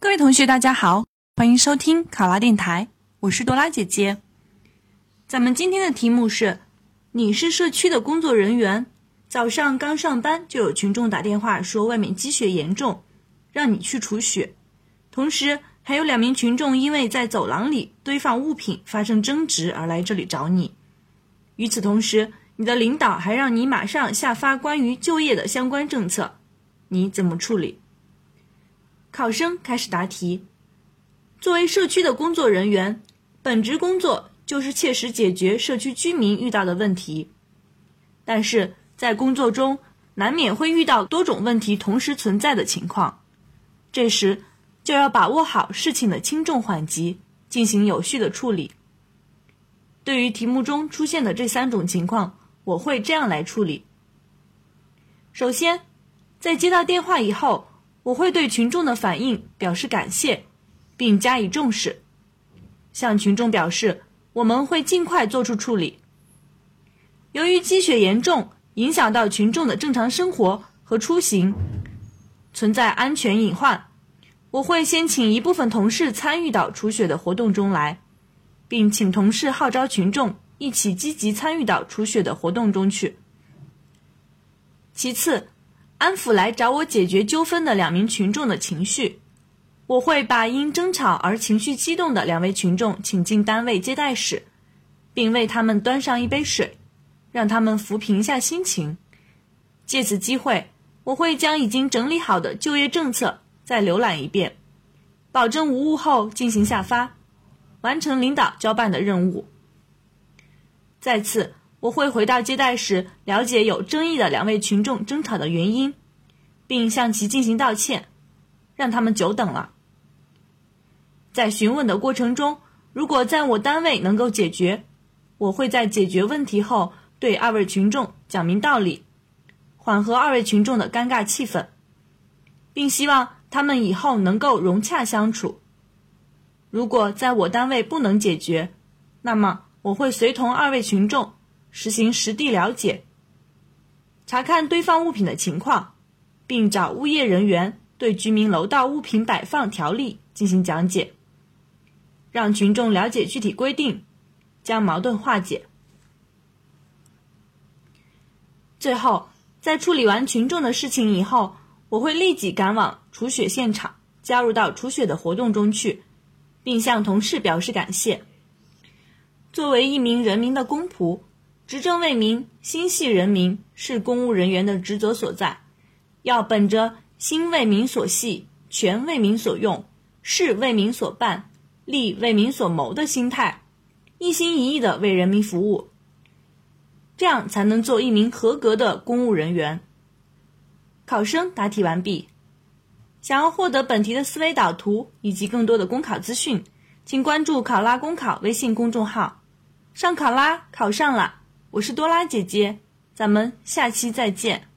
各位同学，大家好，欢迎收听考拉电台，我是多拉姐姐。咱们今天的题目是：你是社区的工作人员，早上刚上班就有群众打电话说外面积雪严重，让你去除雪。同时，还有两名群众因为在走廊里堆放物品发生争执而来这里找你。与此同时，你的领导还让你马上下发关于就业的相关政策，你怎么处理？考生开始答题。作为社区的工作人员，本职工作就是切实解决社区居民遇到的问题。但是在工作中，难免会遇到多种问题同时存在的情况，这时就要把握好事情的轻重缓急，进行有序的处理。对于题目中出现的这三种情况，我会这样来处理。首先，在接到电话以后。我会对群众的反应表示感谢，并加以重视，向群众表示我们会尽快做出处理。由于积雪严重，影响到群众的正常生活和出行，存在安全隐患，我会先请一部分同事参与到除雪的活动中来，并请同事号召群众一起积极参与到除雪的活动中去。其次。安抚来找我解决纠纷的两名群众的情绪，我会把因争吵而情绪激动的两位群众请进单位接待室，并为他们端上一杯水，让他们抚平一下心情。借此机会，我会将已经整理好的就业政策再浏览一遍，保证无误后进行下发，完成领导交办的任务。再次。我会回到接待室，了解有争议的两位群众争吵的原因，并向其进行道歉，让他们久等了。在询问的过程中，如果在我单位能够解决，我会在解决问题后对二位群众讲明道理，缓和二位群众的尴尬气氛，并希望他们以后能够融洽相处。如果在我单位不能解决，那么我会随同二位群众。实行实地了解，查看堆放物品的情况，并找物业人员对居民楼道物品摆放条例进行讲解，让群众了解具体规定，将矛盾化解。最后，在处理完群众的事情以后，我会立即赶往除雪现场，加入到除雪的活动中去，并向同事表示感谢。作为一名人民的公仆。执政为民，心系人民，是公务人员的职责所在。要本着心为民所系，权为民所用，事为民所办，利为民所谋的心态，一心一意的为人民服务，这样才能做一名合格的公务人员。考生答题完毕。想要获得本题的思维导图以及更多的公考资讯，请关注“考拉公考”微信公众号。上考拉，考上了！我是多拉姐姐，咱们下期再见。